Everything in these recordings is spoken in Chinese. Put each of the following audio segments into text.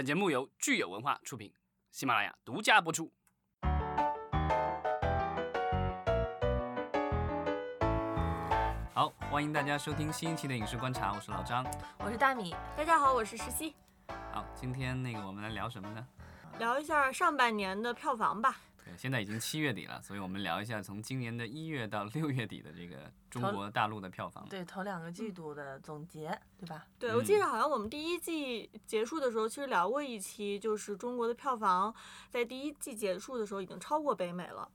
本节目由聚友文化出品，喜马拉雅独家播出。好，欢迎大家收听新一期的影视观察，我是老张。我是大米，大家好，我是石溪，好，今天那个我们来聊什么呢？聊一下上半年的票房吧。对，现在已经七月底了，所以我们聊一下从今年的一月到六月底的这个中国大陆的票房。对，头两个季度的总结，对吧？对，我记得好像我们第一季结束的时候，其实聊过一期，就是中国的票房在第一季结束的时候已经超过北美了。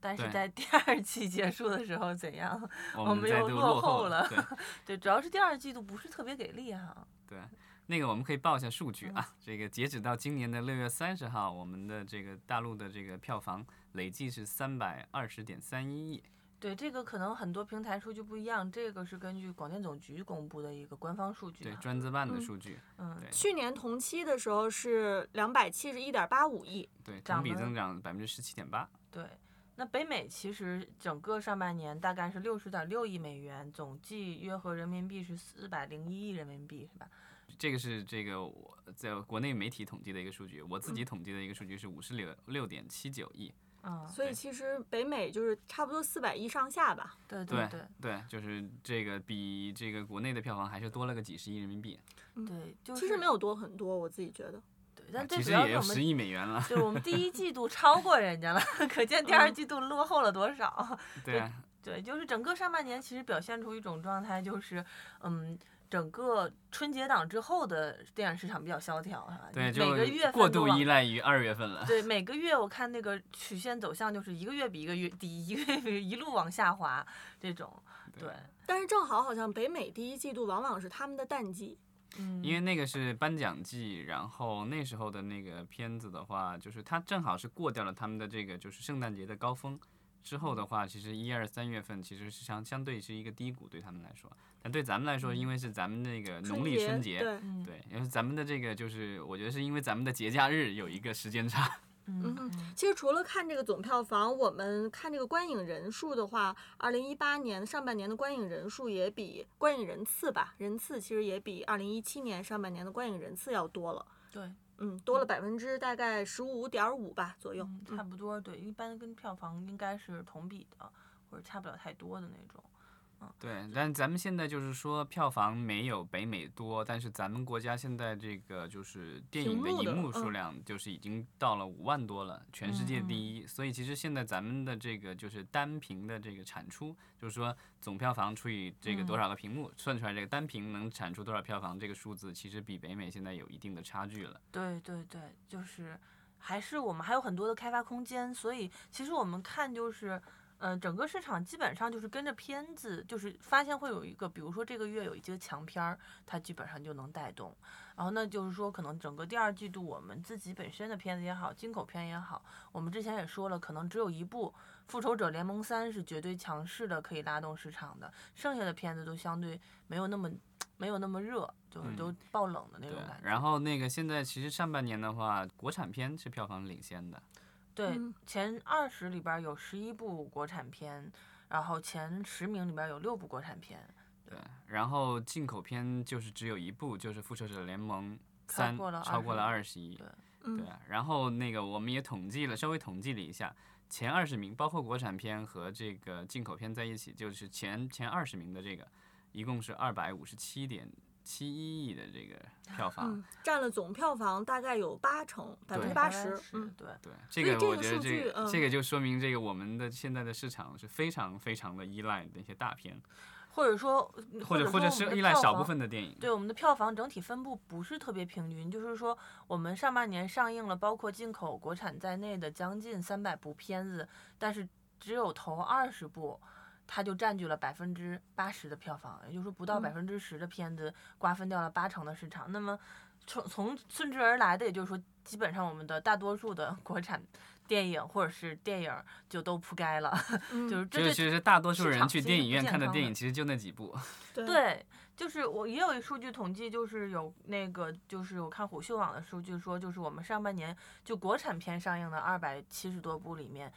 但是在第二季结束的时候怎样？我们又落后后了对 对，主要是第二季度不是特别给力哈。对，那个我们可以报一下数据嗯啊，这个截止到今年的六月三十号，我们的这个大陆的这个票房累计是三百二十点三一亿。对，这个可能很多平台数据不一样，这个是根据广电总局公布的一个官方数据对。专资办的嗯数据，嗯，对去年同期的时候是两百七十一点八五亿，对，同比增长百分之十七点八。对。那北美其实整个上半年大概是六十点六亿美元，总计约合人民币是四百零一亿人民币，是吧？这个是这个我在国内媒体统计的一个数据，我自己嗯统计的一个数据是五十六六点七九亿。嗯，所以其实北美就是差不多四百亿上下吧。对对对对，就是这个比这个国内的票房还是多了个几十亿人民币，对，就是其实没有多很多，我自己觉得。对，但其最实也有十主要是我们亿美元了。对我们第一季度 超过人家了，可见第二嗯季度落后了多少。对啊，对，就是整个上半年其实表现出一种状态，就是嗯，整个春节档之后的电影市场比较萧条哈，对，每个月过度依赖于二月份了。对，每个月我看那个曲线走向就是一个月比一个月低，一个月比一路往下滑这种。对，但是正好好像北美第一季度往往是他们的淡季，嗯，因为那个是颁奖季，然后那时候的那个片子的话，就是它正好是过掉了他们的这个就是圣诞节的高峰。之后的话，其实一二三月份其实是相相对是一个低谷，对他们来说。但对咱们来说，因为是咱们那个农历春节，对，因为咱们的这个就是，我觉得是因为咱们的节假日有一个时间差。嗯嗯其实除了看这个总票房，我们看这个观影人数的话，二零一八年上半年的观影人数也比观影人次吧，人次其实也比二零一七年上半年的观影人次要多了。对，嗯，多了百分之大概十五点五吧左右。嗯，差不多。对，一般跟票房应该是同比的，或者差不了太多的那种。对，但咱们现在就是说票房没有北美多，但是咱们国家现在这个就是电影的银幕的荧幕数嗯量就是已经到了五万多了，全世界第一。所以其实现在咱们的这个就是单屏的这个产出，就是说总票房除以这个多少个屏幕，算出来这个单屏能产出多少票房，这个数字其实比北美现在有一定的差距了。对对对，就是还是我们还有很多的开发空间，所以其实我们看就是。呃，整个市场基本上就是跟着片子，就是发现会有一个，比如说这个月有一些强片儿，它基本上就能带动。然后那，就是说可能整个第二季度我们自己本身的片子也好，进口片也好，我们之前也说了，可能只有一部《复仇者联盟三》是绝对强势的，可以拉动市场的，剩下的片子都相对没有那么没有那么热，就是嗯都爆冷的那种感，觉。然后那个现在其实上半年的话，国产片是票房领先的。对，嗯。前二十里边有十一部国产片，然后前十名里边有六部国产片，对，然后进口片就是只有一部，就是《复仇者联盟超三过了》，超过了20二十亿。对嗯。对，啊然后那个我们也统计了，稍微统计了一下，前二十名，包括国产片和这个进口片在一起，就是前前二十名的这个，一共是二百五十七点七一亿的这个票房。嗯，占了总票房大概有八成，百分之八十。嗯，对，对，这所以这个我觉得个数据这个、嗯这个就说明这个我们的现在的市场是非常非常的依赖那些大片，或者说或者或者是依赖少部分的电影。对我们的票房整体分布不是特别平均，就是说我们上半年上映了包括进口、国产在内的将近三百部片子，但是只有头二十部，它就占据了百分之八十的票房，也就是说不到嗯百分之十的片子瓜分掉了八成的市场。那么从从顺之而来的，也就是说，基本上我们的大多数的国产电影或者是电影就都扑街了，嗯就是这对就是其实大多数人去电影院看的电影其实就那几部。对对，就是我也有一数据统计，就是有那个，就是我看虎嗅网的数据说，就是我们上半年就国产片上映的二百七十多部里面，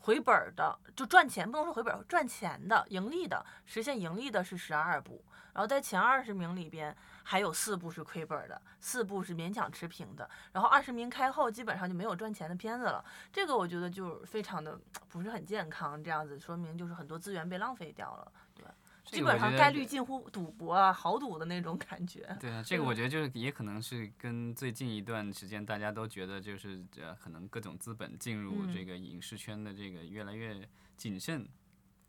回本的，就赚钱不能说回本，赚钱的、盈利的，实现盈利的是十二部，然后在前二十名里边还有四部是亏本的，四部是勉强持平的，然后二十名开后基本上就没有赚钱的片子了，这个我觉得就非常的 不是很健康，这样子说明就是很多资源被浪费掉了，对，基本上概率近乎赌博啊、豪赌的那种感觉。对啊，这个我觉得就是也可能是跟最近一段时间大家都觉得就是呃，可能各种资本进入这嗯个影视圈的这个越来越谨慎，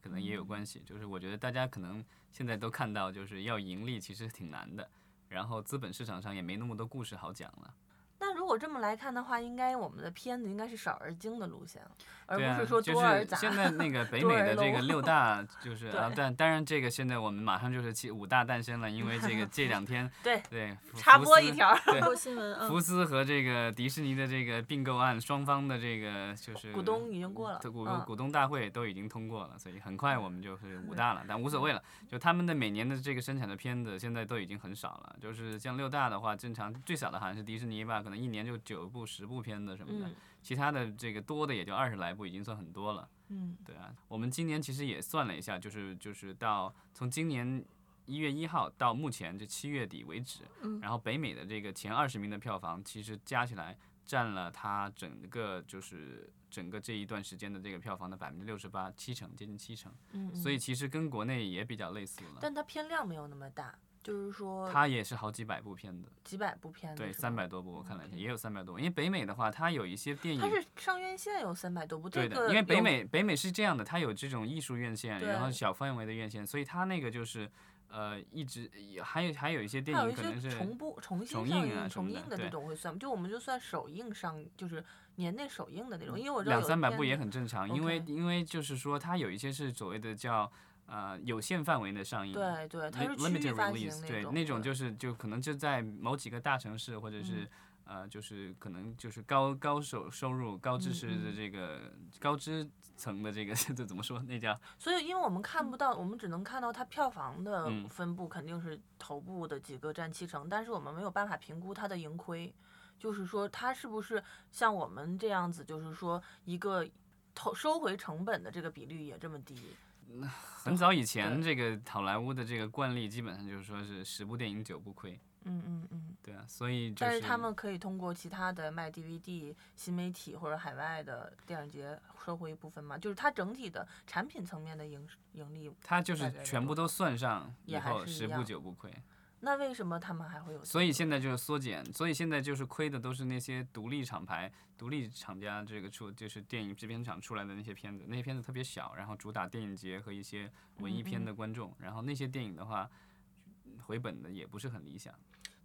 可能也有嗯关系。就是我觉得大家可能现在都看到，就是要盈利其实挺难的，然后资本市场上也没那么多故事好讲了。那如果这么来看的话，应该我们的片子应该是少而精的路线了，而对啊，不是说就是多而杂。现在那个北美的这个六大，就是 啊，但当然这个现在我们马上就是七五大诞生了，因为这个这两天 对对福插播一条，对新闻，嗯福斯和这个迪士尼的这个并购案，双方的这个就是股东已经过了股嗯股东大会都已经通过了，所以很快我们就是五大了，但无所谓了。就他们的每年的这个生产的片子现在都已经很少了，就是像六大的话，正常最少的好像是迪士尼吧，可能一年就九部十部片子什么的，嗯。其他的这个多的也就二十来部，已经算很多了。嗯。对啊，我们今年其实也算了一下，就是就是到从今年一月一号到目前这七月底为止，嗯。然后北美的这个前二十名的票房，其实加起来占了它整个就是整个这一段时间的这个票房的百分之六十八，七成接近七成，嗯，所以嗯。其实跟国内也比较类似了。但它片量没有那么大，就是说它也是好几百部片子，几百部片子，对，三百多部，我看了一下，也有三百多部。因为北美的话，它有一些电影它是上院线有三百多部，对的，因为北美北美是这样的，它有这种艺术院线，然后小范围的院线，所以它那个就是呃一直还有还有一些电影可能是重播、重新重上映重映的这种会算吗？就我们就算首映上，就是年内首映的那种，因为我知道两三百部也很正常，因为因为就是说它有一些是所谓的叫呃有限范围的上映。对对，它是区域 limited 发行 release，对，种，那种就是就可能就在某几个大城市，或者是、嗯呃，就是可能就是高高收收入、高知嗯识的嗯这个、高知层的这个 这怎么说？那叫所以因为我们看不到，我们只能看到它票房的嗯分布肯定是头部的几个占七成，但是我们没有办法评估它的盈亏，就是说它是不是像我们这样子，就是说一个投收回成本的这个比率也这么低。很早以前这个好莱坞的这个惯例，基本上就是说是十部电影九部亏，嗯嗯嗯。对啊，所以就但是他们可以通过其他的卖 DVD、新媒体或者海外的电影节收回一部分嘛？就是它整体的产品层面的盈盈利，它就是全部都算上以后十部九部亏，那为什么他们还会有？所以现在就是缩减，所以现在就是亏的都是那些独立厂牌、独立厂家这个出就是电影制片厂出来的那些片子，那些片子特别小，然后主打电影节和一些文艺片的观众，然后那些电影的话回本的也不是很理想。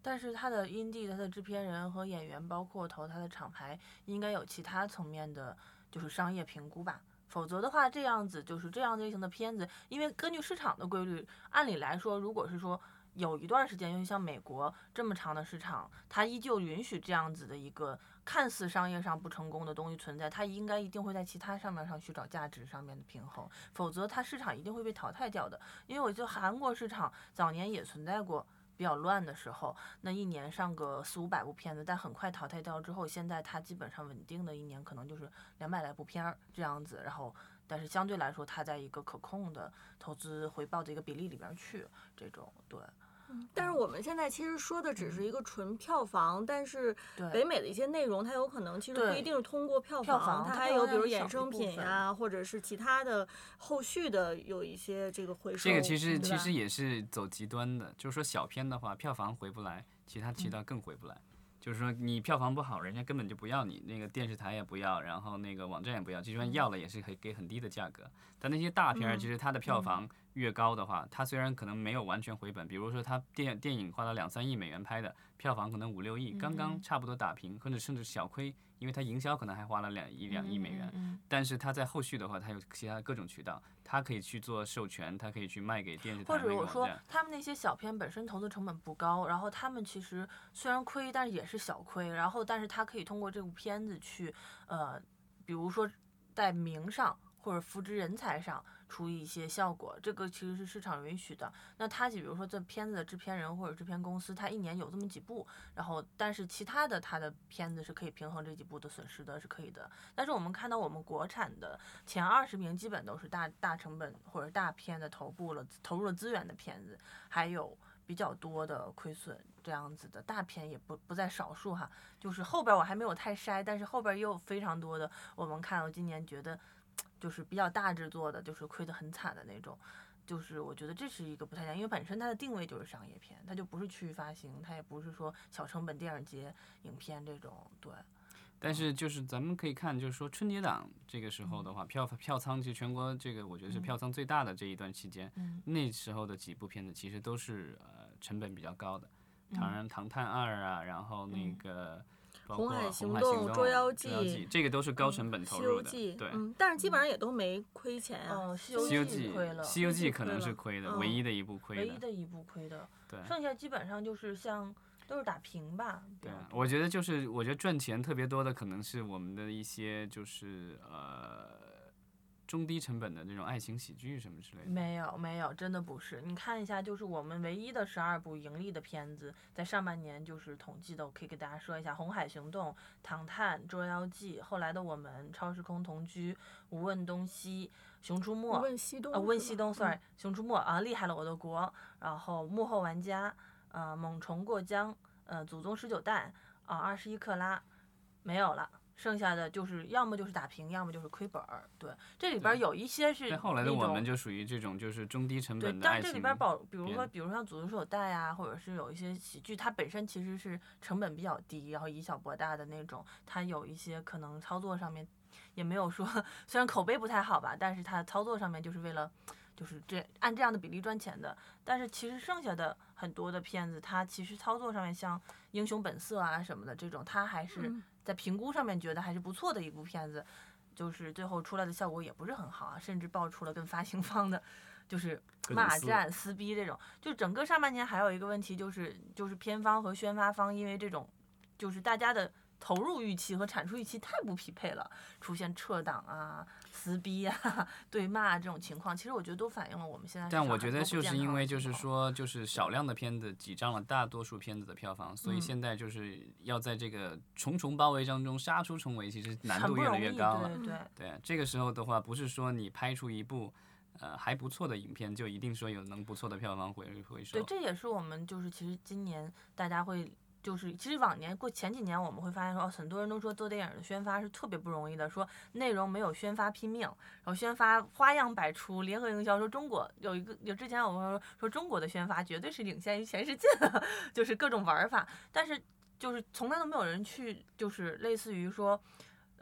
但是他的音地、他的制片人和演员，包括投他的厂牌，应该有其他层面的，就是商业评估吧。否则的话，这样子就是这样类型的片子，因为根据市场的规律，按理来说，如果是说有一段时间，尤其像美国这么长的市场，它依旧允许这样子的一个看似商业上不成功的东西存在，它应该一定会在其他上面上去找价值上面的平衡，否则它市场一定会被淘汰掉的。因为我觉得韩国市场早年也存在过比较乱的时候，那一年上个四五百部片子，但很快淘汰掉之后，现在它基本上稳定的一年可能就是两百来部片儿这样子，然后但是相对来说，它在一个可控的投资回报的一个比例里边儿去，这种对但是我们现在其实说的只是一个纯票房，但是北美的一些内容，它有可能其实不一定是通过票票房它还有比如衍生品呀、或者是其他的后续的有一些这个回收。这个其实其实也是走极端的，就是说小片的话，票房回不来，其他嗯。渠道更回不来。就是说你票房不好，人家根本就不要你，那个电视台也不要，然后那个网站也不要，就算要了也是可以给很低的价格。但那些大片儿，嗯其实它的票嗯。房越高的话，它虽然可能没有完全回本，比如说它电电影花了两三亿美元拍的，票房可能五六亿，刚刚嗯。差不多打平，或者甚至小亏，因为他营销可能还花了两一两亿美元。嗯但是他在后续的话，他有其他各种渠道，他可以去做授权，他可以去卖给电视台或者我说。他们那些小片本身投资成本不高，然后他们其实虽然亏，但是也是小亏，然后但是他可以通过这部片子去呃，比如说在名上。或者扶植人才上出一些效果，这个其实是市场允许的。那他比如说这片子的制片人或者制片公司，他一年有这么几部，然后但是其他的他的片子是可以平衡这几部的损失的，是可以的。但是我们看到我们国产的前二十名基本都是大大成本或者大片的头部了投入了资源的片子，还有比较多的亏损这样子的大片也不不在少数哈。就是后边我还没有太筛，但是后边也有非常多的我们看到今年觉得。就是比较大制作的，就是亏得很惨的那种，就是我觉得这是一个不太一样，因为本身它的定位就是商业片，它就不是区域发行，它也不是说小成本电影节影片这种，对。但是就是咱们可以看，就是说春节档这个时候的话，票票仓其实全国这个我觉得是票仓最大的这一段期间，那时候的几部片子其实都是呃成本比较高的，唐人《唐探二》啊，然后那个。红海行动、捉妖记，这个都是高成本投入的，对，嗯，但是基本上也都没亏钱啊。西游记亏了，西游记可能是亏的，唯一的一部亏的，唯一的一部亏的，对，剩下基本上就是像都是打平吧。对，我觉得就是我觉得赚钱特别多的可能是我们的一些就是呃。中低成本的那种爱情喜剧什么之类的，没有没有，真的不是。你看一下，就是我们唯一的十二部盈利的片子，在上半年就是统计的，我可以给大家说一下：《红海行动》、《唐探》、《捉妖记》，后来的我们《超时空同居》、《无问东西》、《熊出没》、《无问西东》、呃，《无问西东》，sorry，《熊出没》啊，厉害了我的国，然后《幕后玩家》、呃，《猛虫过江》、呃，《祖宗十九代》啊，《二十一克拉》，没有了。剩下的就是要么就是打平，要么就是亏本儿。对，这里边有一些是后来的我们就属于这种就是中低成本的但这里边保，比如说比如像《祖宗十九代》啊，或者是有一些喜剧，它本身其实是成本比较低，然后以小博大的那种。它有一些可能操作上面也没有说，虽然口碑不太好吧，但是它操作上面就是为了就是这按这样的比例赚钱的。但是其实剩下的很多的片子，它其实操作上面像《英雄本色》啊什么的这种，它还是。在评估上面觉得还是不错的一部片子，就是最后出来的效果也不是很好啊，甚至爆出了跟发行方的，就是骂战、撕逼这种。就整个上半年还有一个问题就是，就是片方和宣发方因为这种，就是大家的。投入预期和产出预期太不匹配了，出现撤档啊、撕逼啊、对骂这种情况，其实我觉得都反映了我们现在。但我觉得就是因为就是说，就是少量的片子挤占了大多数片子的票房，所以现在就是要在这个重重包围当中杀出重围，其实难度越来越高了。对对对，这个时候的话，不是说你拍出一部呃还不错的影片，就一定说有能不错的票房回回收。对，这也是我们就是其实今年大家会。就是其实往年过前几年，我们会发现说，很多人都说做电影的宣发是特别不容易的，说内容没有宣发拼命，然后宣发花样百出，联合营销说中国有一个有之前我们说说中国的宣发绝对是领先于全世界的，就是各种玩法，但是就是从来都没有人去就是类似于说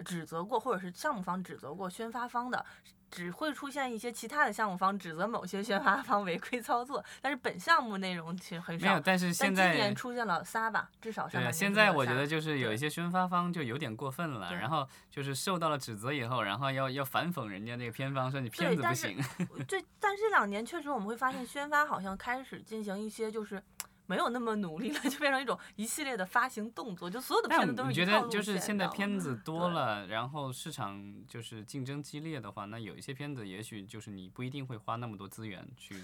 指责过，或者是项目方指责过宣发方的。只会出现一些其他的项目方指责某些宣发方违规操作，但是本项目内容其实很少。没有，但是现在今年出现了仨吧，至少对。现在我觉得就是有一些宣发方就有点过分了，然后就是受到了指责以后，然后要要反讽人家那个片方，说你骗子不行。这但这两年确实我们会发现宣发好像开始进行一些就是。没有那么努力了，就变成一种一系列的发行动作，就所有的片子都是你觉得就是现在片 子多了，然后市场就是竞争激烈的话，那有一些片子也许就是你不一定会花那么多资源去。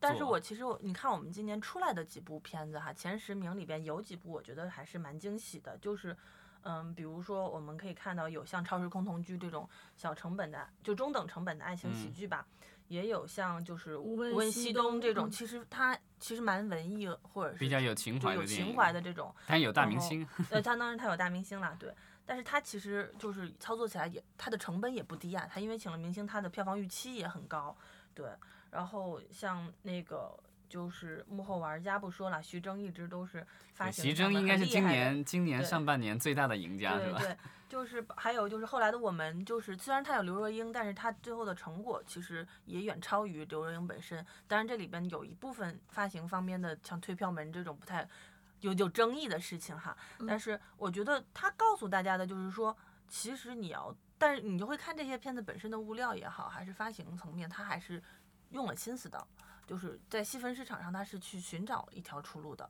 但是我其实我你看我们今年出来的几部片子哈，前十名里边有几部我觉得还是蛮惊喜的，就是嗯，比如说我们可以看到有像《超时空同居》这种小成本的就中等成本的爱情喜剧吧。也有像就是《无问西东》这种，其实他其实蛮文艺或者是比较有情怀的有情怀的这种，他有大明星。呃，他当然他有大明星啦，对。但是他其实就是操作起来也，他的成本也不低啊。他因为请了明星，他的票房预期也很高，对。然后像那个就是幕后玩家不说了，徐峥一直都是发行。徐峥应该是今年今年上半年最大的赢家，是吧？对就是还有就是后来的我们，就是虽然他有刘若英，但是他最后的成果其实也远超于刘若英本身。当然这里边有一部分发行方面的像推票门这种不太有有争议的事情哈。但是我觉得他告诉大家的就是说，其实你要，但是你就会看这些片子本身的物料也好，还是发行层面，他还是用了心思的，就是在细分市场上他是去寻找一条出路的。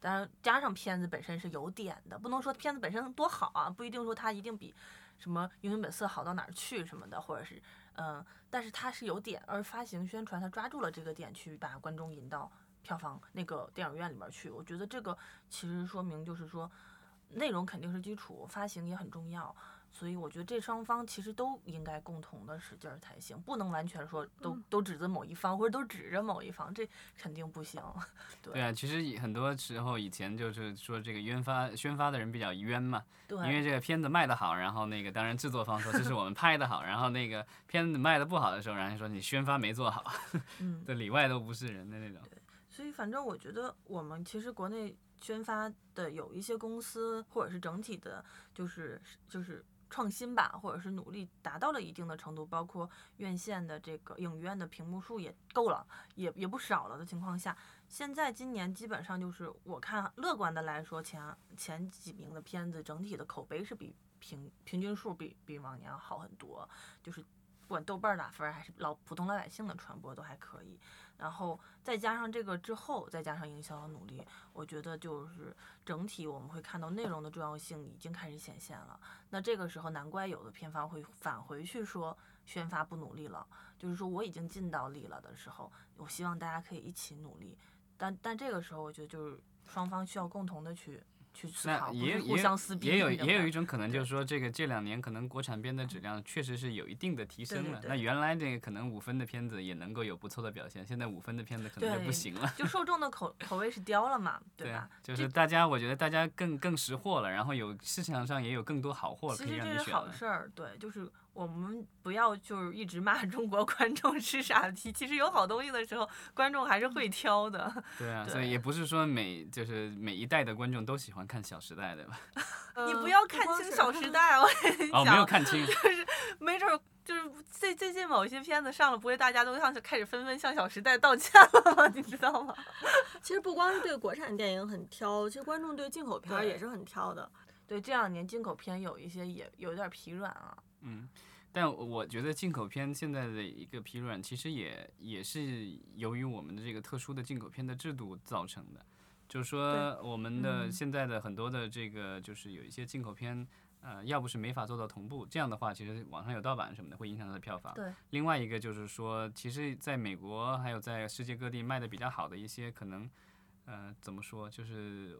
当然，加上片子本身是有点的，不能说片子本身多好啊，不一定说它一定比什么《英雄本色》好到哪儿去什么的，或者是嗯，但是它是有点，而发行宣传它抓住了这个点，去把观众引到票房那个电影院里面去。我觉得这个其实说明就是说，内容肯定是基础，发行也很重要。所以我觉得这双方其实都应该共同的使劲儿才行，不能完全说都嗯都指责某一方，或者都指着某一方，这肯定不行。对啊，其实很多时候以前就是说这个宣发宣发的人比较冤嘛，对，因为这个片子卖得好，然后那个当然制作方说这是我们拍的好，然后那个片子卖的不好的时候，然后说你宣发没做好，嗯，这里外都不是人的那种。所以反正我觉得我们其实国内宣发的有一些公司，或者是整体的，就是就是创新吧，或者是努力达到了一定的程度，包括院线的这个影院的屏幕数也够了，也也不少了的情况下，现在今年基本上就是我看乐观的来说，前前几名的片子整体的口碑是比平平均数比比往年好很多，就是不管豆瓣打分还是老普通老百姓的传播都还可以。然后再加上这个之后，再加上营销的努力，我觉得就是整体我们会看到内容的重要性已经开始显现了。那这个时候，难怪有的片方会返回去说宣发不努力了，就是说我已经尽到力了的时候，我希望大家可以一起努力。但但这个时候，我觉得就是双方需要共同的去去思那考，也互也相撕逼。也有也有一种可能，就是说这个这两年可能国产片的质量确实是有一定的提升了。对对对那原来那个可能五分的片子也能够有不错的表现，现在五分的片子可能就不行了。就受众的口口味是刁了嘛，对吧？就是大家，我觉得大家更更识货了，然后有市场上也有更多好货可以其实这是让你选了。好事儿，对，就是我们不要就是一直骂中国观众是傻逼，其实有好东西的时候，观众还是会挑的。对啊，对所以也不是说每就是每一代的观众都喜欢看《小时代》，对吧？你呃不要看清《小时代》，我跟你哦，讲，没有看清。没准儿就是最最近某些片子上了，不会大家都向开始纷纷向《小时代》道歉了吗？你知道吗？其实不光是对国产电影很挑，其实观众对进口片儿也是很挑的。对，这两年进口片有一些也有点疲软啊。嗯，但我觉得进口片现在的一个疲软，其实也也是由于我们的这个特殊的进口片的制度造成的。就是说，我们的嗯现在的很多的这个，就是有一些进口片，呃，要不是没法做到同步，这样的话，其实网上有盗版什么的，会影响它的票房。对。另外一个就是说，其实在美国还有在世界各地卖的比较好的一些，可能，呃，怎么说，就是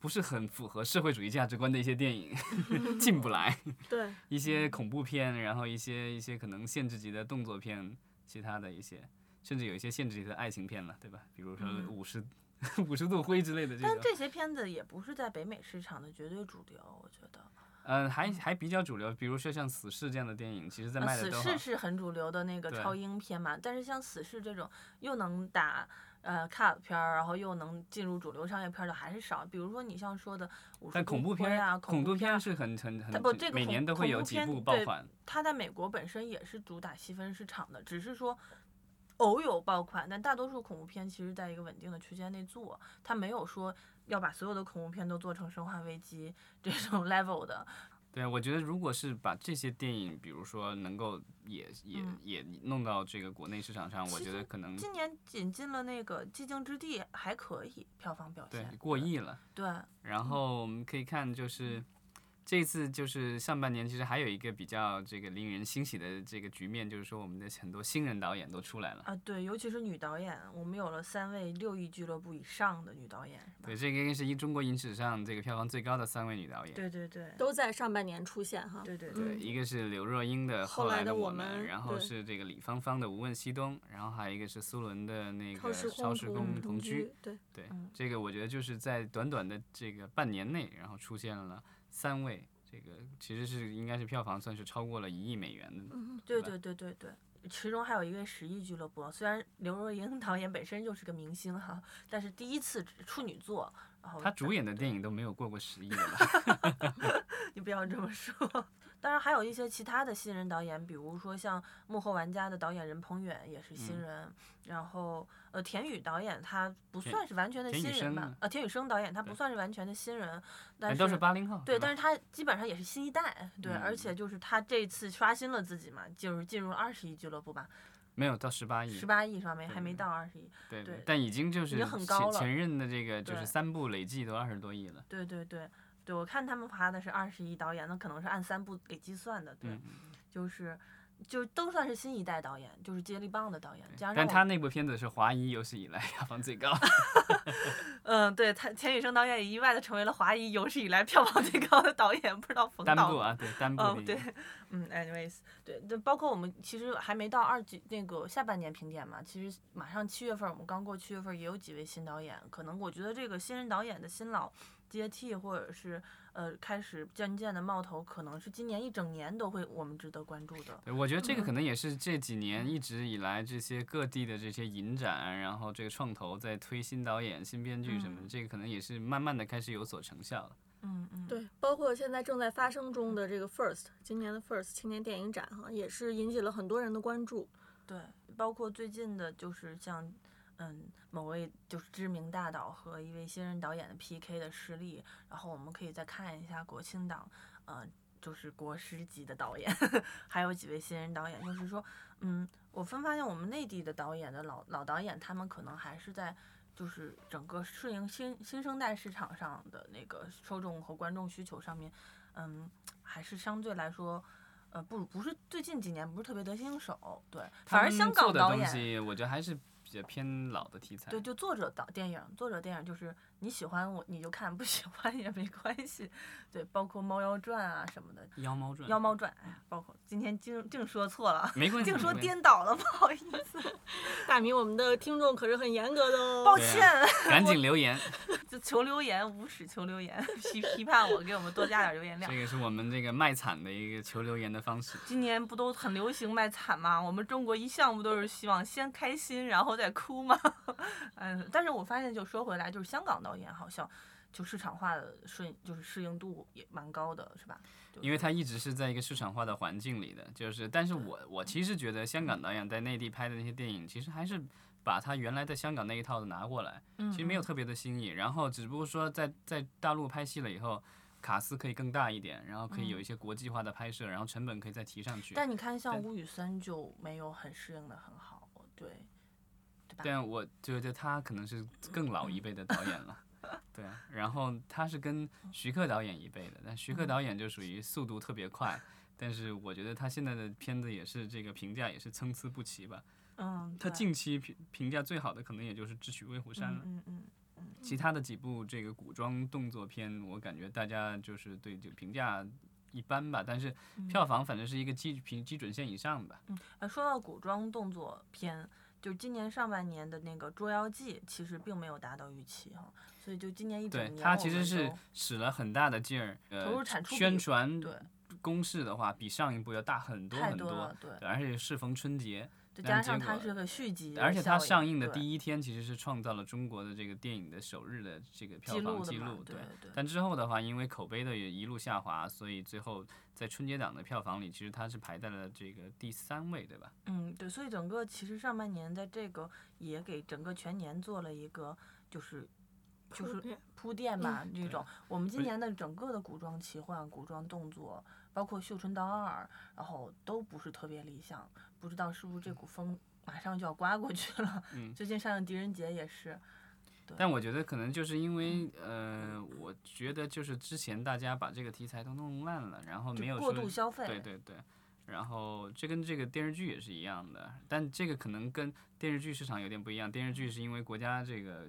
不是很符合社会主义价值观的一些电影 进不来。对，一些恐怖片，然后一些一些可能限制级的动作片，其他的一些，甚至有一些限制级的爱情片了，对吧？比如说嗯五十五十度灰之类的这种，但这些片子也不是在北美市场的绝对主流，我觉得。嗯，还还比较主流。比如说像《死侍》这样的电影，其实在呃卖的死侍。是很主流的那个超英片嘛，但是像死侍这种又能打呃 cut 片儿，然后又能进入主流商业片儿的还是少。比如说你像说的五十但恐怖片啊，恐怖片是很很很不这个每恐年都会有几部爆款。它在美国本身也是主打细分市场的，只是说。偶有爆款，但大多数恐怖片其实在一个稳定的区间内做，它没有说要把所有的恐怖片都做成《生化危机》这种 level 的。对，我觉得如果是把这些电影，比如说能够也也、嗯也弄到这个国内市场上，我觉得可能今年引进了那个《寂静之地》，还可以，票房表对现过亿了。对，然后我们可以看，就是这次就是上半年，其实还有一个比较这个令人欣喜的这个局面，就是说我们的很多新人导演都出来了。啊，对，尤其是女导演，我们有了三位六亿俱乐部以上的女导演，对，这个应该是一中国影史上这个票房最高的三位女导演。对对对都在上半年出现哈。对对对，对，一个是刘若英的《后来的来我我们然后是这个李芳芳的《无问西东》，然后还有一个是苏伦的那个超时《空同同居》。，对，对嗯，这个我觉得就是在短短的这个半年内，然后出现了三位，这个其实是应该是票房算是超过了一亿美元的。嗯，吧对对对对对。其中还有一个十亿俱乐部，虽然刘若英导演本身就是个明星哈，但是第一次处女作，然后她主演的电影都没有过过十亿的吧？你不要这么说。当然还有一些其他的新人导演，比如说像幕后玩家的导演任鹏远也是新嗯人，然后呃田宇导演他不算是完全的新人吧呃田宇生导演他不算是完全的新人，但哎，是都是八零后。对，但是他基本上也是新一代，对，而嗯且就是他这次刷新了自己嘛，就是进入二十亿俱乐部吧，没有到十八亿十。八亿是吧？没还没到二十亿，对对但已经就是经很高了前前任的这个就是三部累计都二十多亿了。对对对对，我看他们发的是二十亿导演，那可能是按三部给计算的，对，嗯，就是就都算是新一代导演，就是接力棒的导演，加上但他那部片子是华谊有史以来 票房最高。嗯，对他钱宇生导演也意外的成为了华谊有史以来票房最高的导演，不知道冯导单部啊，对单部嗯，电对，嗯，anyways，对，就包括我们其实还没到二季那个下半年评点嘛，其实马上七月份，我们刚过七月份，也有几位新导演，可能我觉得这个新人导演的新老接替，或者是呃开始渐渐的冒头，可能是今年一整年都会我们值得关注的。对，我觉得这个嗯可能也是这几年一直以来这些各地的这些影展，然后这个创投在推新导演、新编剧什么的，嗯这个可能也是慢慢的开始有所成效了。嗯嗯，对，包括现在正在发生中的这个 First，今年的 First 青年电影展哈，也是引起了很多人的关注。对，包括最近的，就是像，嗯，某位就是知名大导和一位新人导演的 PK 的实力，然后我们可以再看一下国庆档，呃，就是国师级的导演，还有几位新人导演，就是说，嗯，我分发现我们内地的导演的老老导演，他们可能还是在。就是整个适应新新生代市场上的那个受众和观众需求上面，嗯，还是相对来说，呃，不不是最近几年不是特别得心应手，对，反而香港导演，我觉得还是比较偏老的题材。对，就作者导电影，作者电影就是你喜欢我你就看，不喜欢也没关系，对，包括《猫妖传》啊什么的，《妖猫传，妖猫传》，哎呀，包括今天竟竟说错了，没关系，竟说颠倒了，不好意思，大明，我们的听众可是很严格的哦。抱歉啊，赶紧留言，就求留言，无耻求留言，批批判我，给我们多加点留言量这。个是我们这个卖惨的一个求留言的方式。今年不都很流行卖惨吗？我们中国一向不都是希望先开心，然后再哭吗？嗯，但是我发现，就说回来，就是香港导演好像就市场化的顺，就是适应度也蛮高的，是吧？因为他一直是在一个市场化的环境里的，就是，但是我我其实觉得香港导演在内地拍的那些电影，其实还是把他原来在香港那一套的拿过来，其实没有特别的新意。然后只不过说在在大陆拍戏了以后，卡斯可以更大一点，然后可以有一些国际化的拍摄，然后成本可以再提上去。嗯但你看，像吴宇森就没有很适应的很好，对吧？但我觉得他可能是更老一辈的导演了。对啊，然后他是跟徐克导演一辈的，但徐克导演就属于速度特别快，但是我觉得他现在的片子也是这个评价也是参差不齐吧。嗯，他近期评评价最好的可能也就是《智取威虎山》了，嗯嗯嗯其他的几部这个古装动作片，我感觉大家就是对这个评价一般吧，但是嗯票房反正是一个基平基准线以上吧。嗯，呃，说到古装动作片，就今年上半年的那个《捉妖记》，其实并没有达到预期哈，所以就今年一整对年，他其实是使了很大的劲儿，投入呃产出宣传对攻势的话，比上一部要大很多很多多，，对，对而且适逢春节，再加上它是个续集，而且它上映的第一天其实是创造了中国的这个电影的首日的这个票房记录，对但之后的话，因为口碑的也一路下滑，所以最后在春节档的票房里，其实它是排在了这个第三位，对吧？嗯，对，所以整个其实上半年在这个也给整个全年做了一个就是就是铺垫吧，这种我们今年的整个的古装奇幻、古装动作，包括《绣春刀二》，然后都不是特别理想，不知道是不是这股风马上就要刮过去了。嗯 最近上映《狄仁杰》也是，但我觉得可能就是因为，呃，我觉得就是之前大家把这个题材都弄烂了，然后没有说度消费。对对对，然后这跟这个电视剧也是一样的，但这个可能跟电视剧市场有点不一样。电视剧是因为国家这个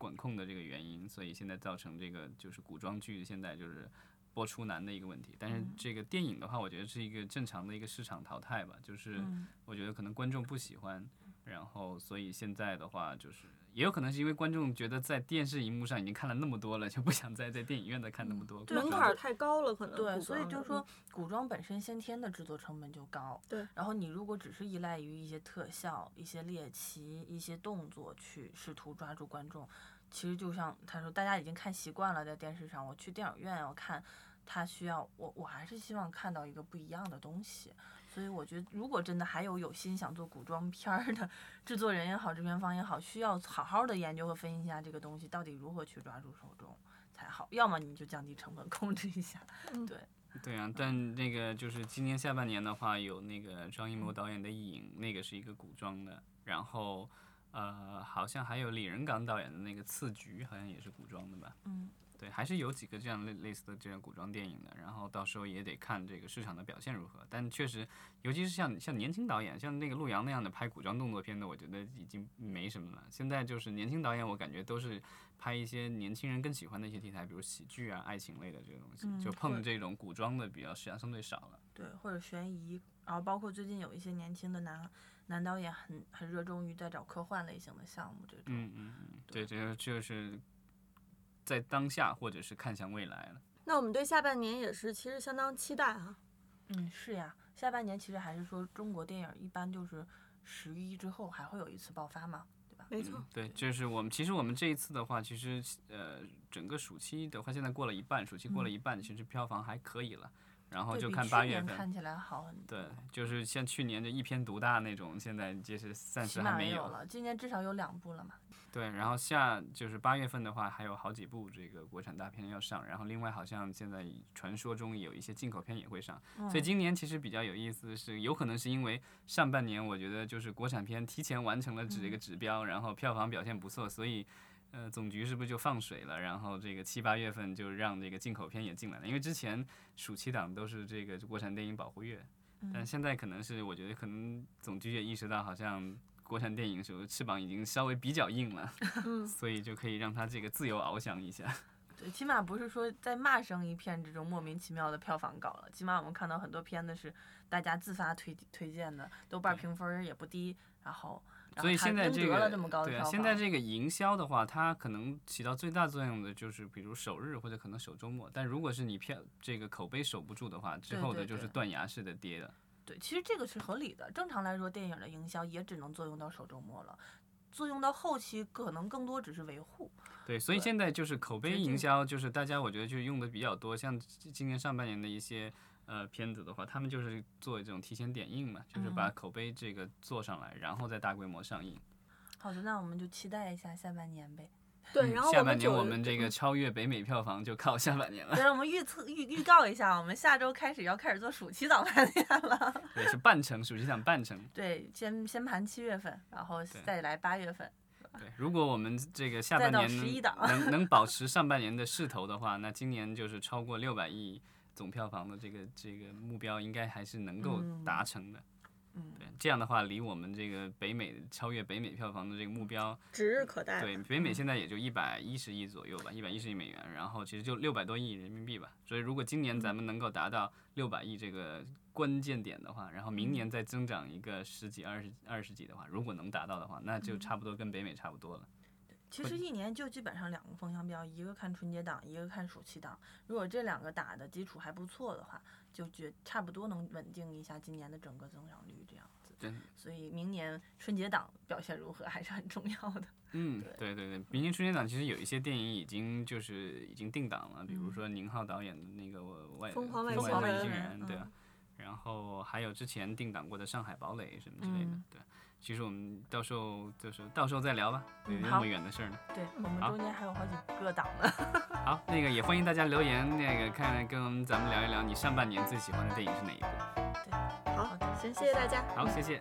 管控的这个原因，所以现在造成这个就是古装剧现在就是播出难的一个问题。但是嗯这个电影的话，我觉得是一个正常的一个市场淘汰吧，就是嗯我觉得可能观众不喜欢，然后所以现在的话就是。也有可能是因为观众觉得在电视荧幕上已经看了那么多了，就不想再在电影院再看那么多。对门槛儿太高了，可能对，所以就是说，古装本身先天的制作成本就高。对。然后你如果只是依赖于一些特效、一些猎奇、一些动作去试图抓住观众，其实就像他说，大家已经看习惯了，在电视上，我去电影院要看，他需要我，我还是希望看到一个不一样的东西。所以我觉得，如果真的还有有心想做古装片儿的制作人也好，制片方也好，需要好好的研究和分析一下这个东西到底如何去抓住受众才好。要么你就降低成本，控制一下。嗯对。对啊，但那个就是今年下半年的话，有那个张艺谋导演的《影》，那个是一个古装的，然后呃，好像还有李仁港导演的那个《刺局》，好像也是古装的吧？嗯，对，还是有几个这样类类似的这样古装电影的，然后到时候也得看这个市场的表现如何。但确实，尤其是像像年轻导演，像那个陆阳那样的拍古装动作片的，我觉得已经没什么了。现在就是年轻导演，我感觉都是拍一些年轻人更喜欢的一些题材，比如喜剧啊、爱情类的这个东西，嗯就碰这种古装的比较相相对少了。对，或者悬疑，然后包括最近有一些年轻的男男导演很很热衷于在找科幻类型的项目这种。嗯嗯嗯，对，这个就是在当下或者是看向未来了。那我们对下半年也是其实相当期待哈。嗯，是呀，下半年其实还是说中国电影一般就是十一之后还会有一次爆发嘛，对吧？没错嗯，，对，就是我们其实我们这一次的话，其实呃整个暑期的话，现在过了一半，暑期过了一半，其实票房还可以了。然后就看八月份，看起来好很多。对，就是像去年的一篇独大那种，现在就是暂时还没有。有了，今年至少有两部了嘛。对，然后下就是八月份的话，还有好几部这个国产大片要上，然后另外好像现在传说中有一些进口片也会上，所以嗯今年其实比较有意思的是，有可能是因为上半年我觉得就是国产片提前完成了指这个指标，然后票房表现不错，所以。呃，总局是不是就放水了？然后这个七八月份就让这个进口片也进来了，因为之前暑期档都是这个国产电影保护月，但嗯现在可能是我觉得可能总局也意识到，好像国产电影的时候翅膀已经稍微比较硬了，嗯 所以就可以让它这个自由翱翔一下。对，起码不是说在骂声一片这种莫名其妙的票房高了，起码我们看到很多片子是大家自发推推荐的，豆瓣评分也不低，然后然所以现在这个对啊。现在这个营销的话，它可能起到最大作用的就是比如首日或者可能首周末，但如果是你票这个口碑守不住的话，之后的就是断崖式的跌的。对，其实这个是合理的。正常来说，电影的营销也只能作用到首周末了，作用到后期可能更多只是维护。对，所以现在就是口碑营销，就是大家我觉得就用的比较多，像今今年上半年的一些。呃，片子的话，他们就是做这种提前点映嘛，就是把嗯口碑这个做上来，然后再大规模上映。好的，那我们就期待一下下半年呗。对，嗯然后下半年我们这个超越北美票房就靠下半年了。对，我们预测预预告一下，我们下周开始要开始做暑期档盘点了。对，是半程，暑期档半程。对，先先盘七月份，然后再来八月份。对，如果我们这个下半年11档能能保持上半年的势头的话，那今年就是超过六百亿总票房的这个这个目标，应该还是能够嗯达成的。嗯，对，这样的话，离我们这个北美超越北美票房的这个目标，指日可待。对，北美现在也就一百一十亿左右吧，一百一十亿美元，然后其实就六百多亿人民币吧。所以如果今年咱们能够达到六百亿这个关键点的话，然后明年再增长一个十几、二十、二十几的话，如果能达到的话，那就差不多跟北美差不多了。其实一年就基本上两个风向标，一个看春节档，一个看暑期档。如果这两个打的基础还不错的话，就觉差不多能稳定一下今年的整个增长率这样子。对所以明年春节档表现如何还是很重要的。嗯，对对对对，明年春节档其实有一些电影已经就是已经定档了，比如说宁浩导演的那个我外疯狂外疯星人外星人，对然后还有之前定档过的《上海堡垒》什么之类的，嗯对。其实我们到时候就是到时候再聊吧，对，嗯好那么远的事儿呢。对我们中间还有好几个档呢。好，那个也欢迎大家留言，那个看跟咱们聊一聊你上半年最喜欢的电影是哪一部。对，好行，谢谢大家。好，谢谢。